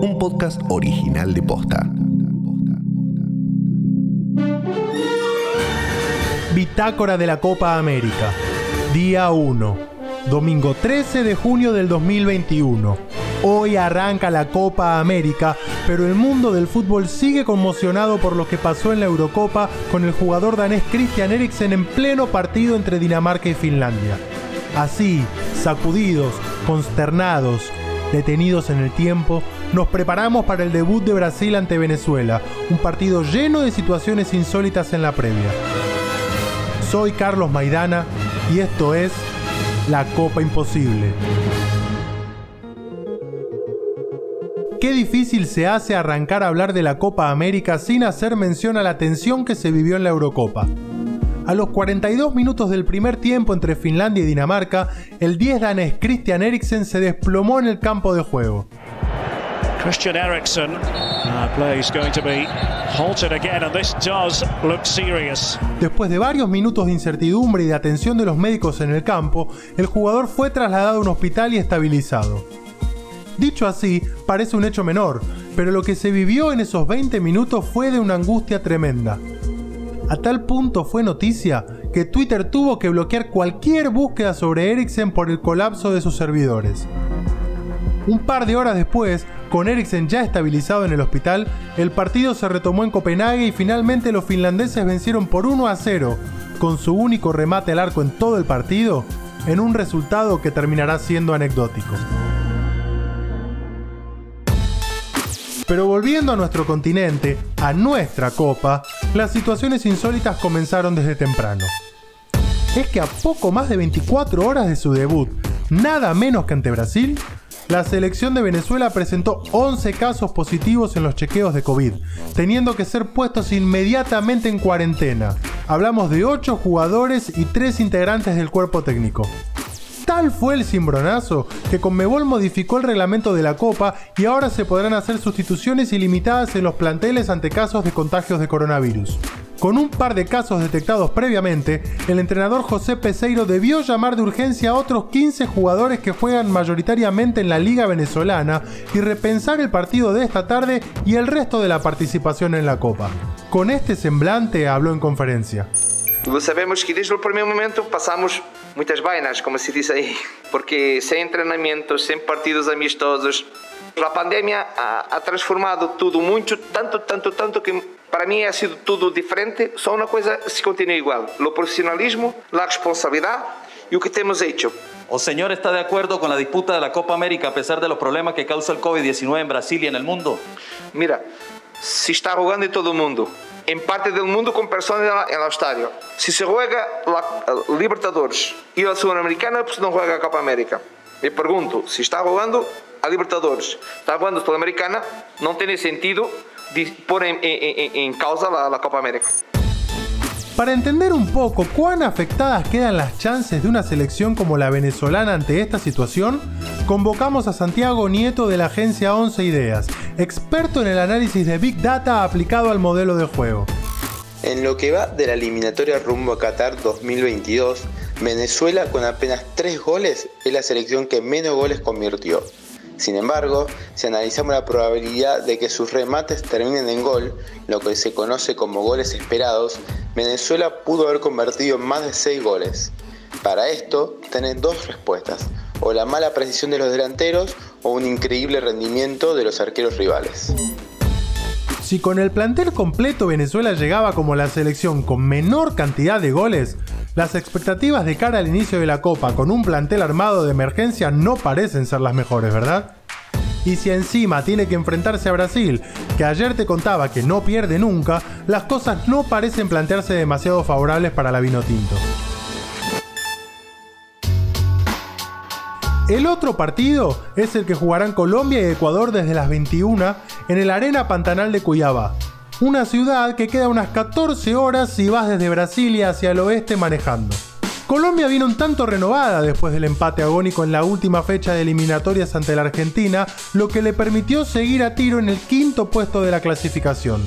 un podcast original de Posta. Bitácora de la Copa América. Día 1. Domingo 13 de junio del 2021. Hoy arranca la Copa América, pero el mundo del fútbol sigue conmocionado por lo que pasó en la Eurocopa con el jugador danés Christian Eriksen en pleno partido entre Dinamarca y Finlandia. Así, sacudidos, consternados, detenidos en el tiempo, nos preparamos para el debut de Brasil ante Venezuela, un partido lleno de situaciones insólitas en la previa. Soy Carlos Maidana y esto es La Copa Imposible. Qué difícil se hace arrancar a hablar de la Copa América sin hacer mención a la tensión que se vivió en la Eurocopa. A los 42 minutos del primer tiempo entre Finlandia y Dinamarca, el 10 danés Christian Eriksen se desplomó en el campo de juego. Christian Eriksen, uh, play is going to be halted again, and this does look serious. Después de varios minutos de incertidumbre y de atención de los médicos en el campo, el jugador fue trasladado a un hospital y estabilizado. Dicho así, parece un hecho menor, pero lo que se vivió en esos 20 minutos fue de una angustia tremenda. A tal punto fue noticia que Twitter tuvo que bloquear cualquier búsqueda sobre Eriksen por el colapso de sus servidores. Un par de horas después, con Eriksen ya estabilizado en el hospital, el partido se retomó en Copenhague y finalmente los finlandeses vencieron por 1 a 0, con su único remate al arco en todo el partido, en un resultado que terminará siendo anecdótico. Pero volviendo a nuestro continente, a nuestra copa, las situaciones insólitas comenzaron desde temprano. Es que a poco más de 24 horas de su debut, nada menos que ante Brasil, la selección de Venezuela presentó 11 casos positivos en los chequeos de COVID, teniendo que ser puestos inmediatamente en cuarentena. Hablamos de 8 jugadores y 3 integrantes del cuerpo técnico. Tal fue el cimbronazo que Conmebol modificó el reglamento de la Copa y ahora se podrán hacer sustituciones ilimitadas en los planteles ante casos de contagios de coronavirus. Con un par de casos detectados previamente, el entrenador José Peseiro debió llamar de urgencia a otros 15 jugadores que juegan mayoritariamente en la Liga Venezolana y repensar el partido de esta tarde y el resto de la participación en la Copa. Con este semblante habló en conferencia. Sabemos que desde el primer momento pasamos muitas vainas, como se diz aí, porque sem treinamentos, sem partidos amistosos, a pandemia ha, ha, transformado tudo muito, tanto, tanto, tanto que para mim ha sido tudo diferente. Só uma coisa se continua igual: o profissionalismo, a responsabilidade e o que temos hecho. ¿O señor está de acuerdo con la disputa de la Copa América a pesar de los problemas que causa el COVID-19 en Brasil en el mundo? Mira, se está jugando em todo o mundo, em parte do mundo com pessoas no estádio. Se se juega a Libertadores e a Sul-Americana, pues não juega a Copa América. Me pergunto, se está jogando a Libertadores, está jogando a Sul-Americana, não tem sentido de pôr em, em, em causa a, a Copa América. Para entender un poco cuán afectadas quedan las chances de una selección como la venezolana ante esta situación, convocamos a Santiago Nieto de la agencia 11 Ideas, experto en el análisis de Big Data aplicado al modelo de juego. En lo que va de la eliminatoria rumbo a Qatar 2022, Venezuela con apenas 3 goles es la selección que menos goles convirtió. Sin embargo, si analizamos la probabilidad de que sus remates terminen en gol, lo que se conoce como goles esperados, Venezuela pudo haber convertido más de 6 goles. Para esto, tienen dos respuestas, o la mala precisión de los delanteros o un increíble rendimiento de los arqueros rivales. Si con el plantel completo Venezuela llegaba como la selección con menor cantidad de goles, las expectativas de cara al inicio de la Copa con un plantel armado de emergencia no parecen ser las mejores, ¿verdad? Y si encima tiene que enfrentarse a Brasil, que ayer te contaba que no pierde nunca, las cosas no parecen plantearse demasiado favorables para la vino tinto. El otro partido es el que jugarán Colombia y Ecuador desde las 21 en el Arena Pantanal de Cuyabá, una ciudad que queda unas 14 horas si vas desde Brasilia hacia el oeste manejando. Colombia vino un tanto renovada después del empate agónico en la última fecha de eliminatorias ante la Argentina, lo que le permitió seguir a tiro en el quinto puesto de la clasificación.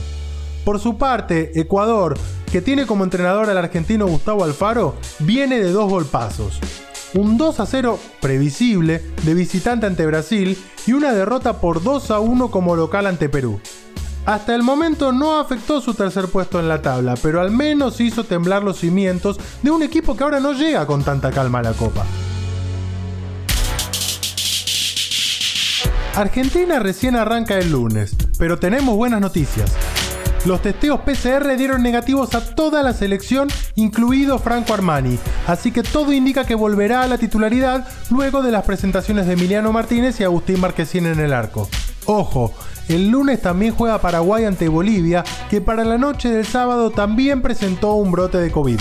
Por su parte, Ecuador, que tiene como entrenador al argentino Gustavo Alfaro, viene de dos golpazos. Un 2 a 0 previsible de visitante ante Brasil y una derrota por 2 a 1 como local ante Perú. Hasta el momento no afectó su tercer puesto en la tabla, pero al menos hizo temblar los cimientos de un equipo que ahora no llega con tanta calma a la Copa. Argentina recién arranca el lunes, pero tenemos buenas noticias. Los testeos PCR dieron negativos a toda la selección, incluido Franco Armani, así que todo indica que volverá a la titularidad luego de las presentaciones de Emiliano Martínez y Agustín Marquesín en el arco. Ojo, el lunes también juega Paraguay ante Bolivia, que para la noche del sábado también presentó un brote de COVID.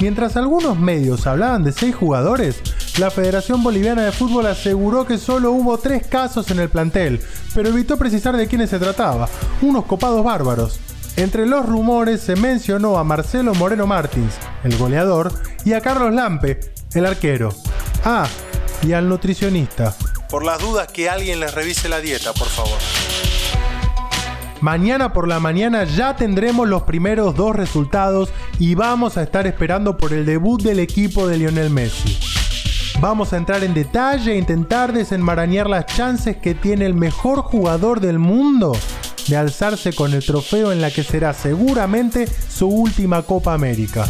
Mientras algunos medios hablaban de seis jugadores, la Federación Boliviana de Fútbol aseguró que solo hubo tres casos en el plantel, pero evitó precisar de quiénes se trataba, unos copados bárbaros. Entre los rumores se mencionó a Marcelo Moreno Martins, el goleador, y a Carlos Lampe, el arquero. Ah, y al nutricionista. Por las dudas que alguien les revise la dieta, por favor. Mañana por la mañana ya tendremos los primeros dos resultados y vamos a estar esperando por el debut del equipo de Lionel Messi. Vamos a entrar en detalle e intentar desenmarañar las chances que tiene el mejor jugador del mundo de alzarse con el trofeo en la que será seguramente su última Copa América.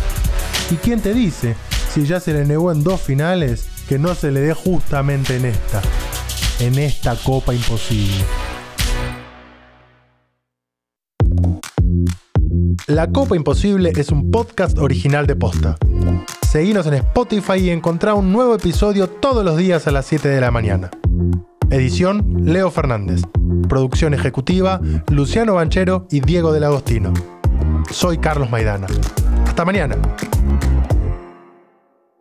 ¿Y quién te dice, si ya se le negó en dos finales, que no se le dé justamente en esta, en esta Copa Imposible? La Copa Imposible es un podcast original de Posta. Seguinos en Spotify y encontrá un nuevo episodio todos los días a las 7 de la mañana. Edición Leo Fernández. Producción ejecutiva Luciano Banchero y Diego del Agostino. Soy Carlos Maidana. Hasta mañana.